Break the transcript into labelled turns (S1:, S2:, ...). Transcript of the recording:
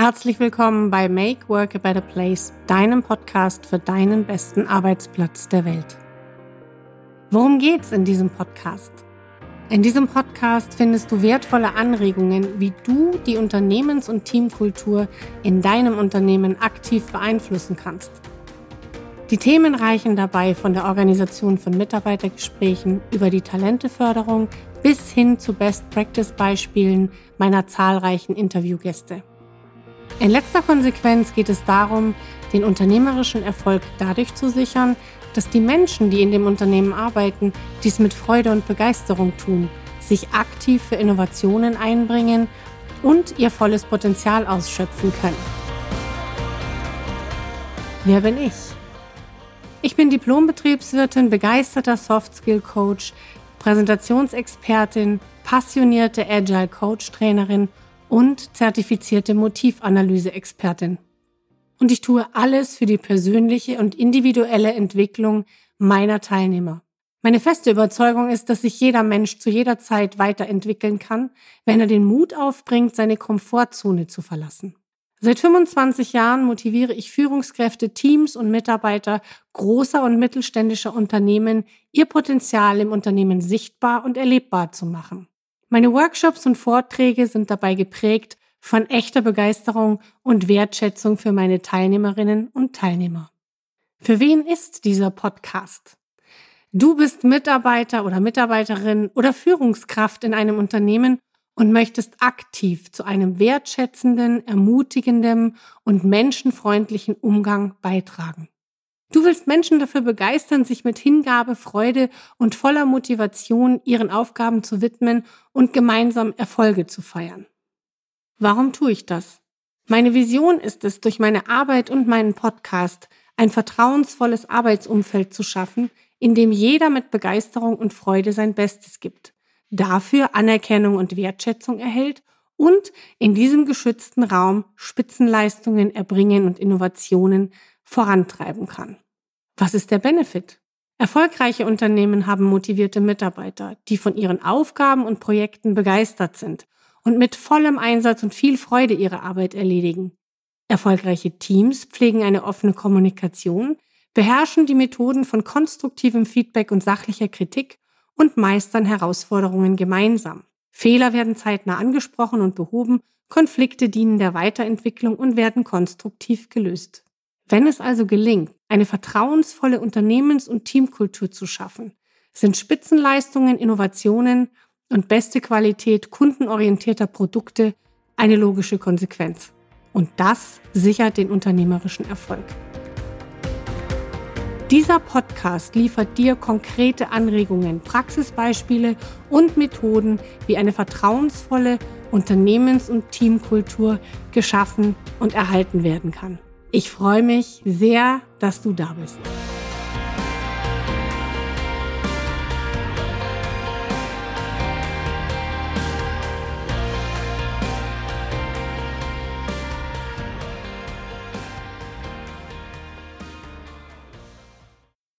S1: Herzlich willkommen bei Make Work a Better Place, deinem Podcast für deinen besten Arbeitsplatz der Welt. Worum geht's in diesem Podcast? In diesem Podcast findest du wertvolle Anregungen, wie du die Unternehmens- und Teamkultur in deinem Unternehmen aktiv beeinflussen kannst. Die Themen reichen dabei von der Organisation von Mitarbeitergesprächen über die Talenteförderung bis hin zu Best-Practice-Beispielen meiner zahlreichen Interviewgäste. In letzter Konsequenz geht es darum, den unternehmerischen Erfolg dadurch zu sichern, dass die Menschen, die in dem Unternehmen arbeiten, dies mit Freude und Begeisterung tun, sich aktiv für Innovationen einbringen und ihr volles Potenzial ausschöpfen können. Wer bin ich? Ich bin Diplombetriebswirtin, begeisterter Soft-Skill-Coach, Präsentationsexpertin, passionierte Agile Coach-Trainerin und zertifizierte Motivanalyse-Expertin. Und ich tue alles für die persönliche und individuelle Entwicklung meiner Teilnehmer. Meine feste Überzeugung ist, dass sich jeder Mensch zu jeder Zeit weiterentwickeln kann, wenn er den Mut aufbringt, seine Komfortzone zu verlassen. Seit 25 Jahren motiviere ich Führungskräfte, Teams und Mitarbeiter großer und mittelständischer Unternehmen, ihr Potenzial im Unternehmen sichtbar und erlebbar zu machen. Meine Workshops und Vorträge sind dabei geprägt von echter Begeisterung und Wertschätzung für meine Teilnehmerinnen und Teilnehmer. Für wen ist dieser Podcast? Du bist Mitarbeiter oder Mitarbeiterin oder Führungskraft in einem Unternehmen und möchtest aktiv zu einem wertschätzenden, ermutigenden und menschenfreundlichen Umgang beitragen. Du willst Menschen dafür begeistern, sich mit Hingabe, Freude und voller Motivation ihren Aufgaben zu widmen und gemeinsam Erfolge zu feiern. Warum tue ich das? Meine Vision ist es, durch meine Arbeit und meinen Podcast ein vertrauensvolles Arbeitsumfeld zu schaffen, in dem jeder mit Begeisterung und Freude sein Bestes gibt, dafür Anerkennung und Wertschätzung erhält und in diesem geschützten Raum Spitzenleistungen erbringen und Innovationen vorantreiben kann. Was ist der Benefit? Erfolgreiche Unternehmen haben motivierte Mitarbeiter, die von ihren Aufgaben und Projekten begeistert sind und mit vollem Einsatz und viel Freude ihre Arbeit erledigen. Erfolgreiche Teams pflegen eine offene Kommunikation, beherrschen die Methoden von konstruktivem Feedback und sachlicher Kritik und meistern Herausforderungen gemeinsam. Fehler werden zeitnah angesprochen und behoben, Konflikte dienen der Weiterentwicklung und werden konstruktiv gelöst. Wenn es also gelingt, eine vertrauensvolle Unternehmens- und Teamkultur zu schaffen, sind Spitzenleistungen, Innovationen und beste Qualität kundenorientierter Produkte eine logische Konsequenz. Und das sichert den unternehmerischen Erfolg. Dieser Podcast liefert dir konkrete Anregungen, Praxisbeispiele und Methoden, wie eine vertrauensvolle Unternehmens- und Teamkultur geschaffen und erhalten werden kann. Ich freue mich sehr, dass du da bist.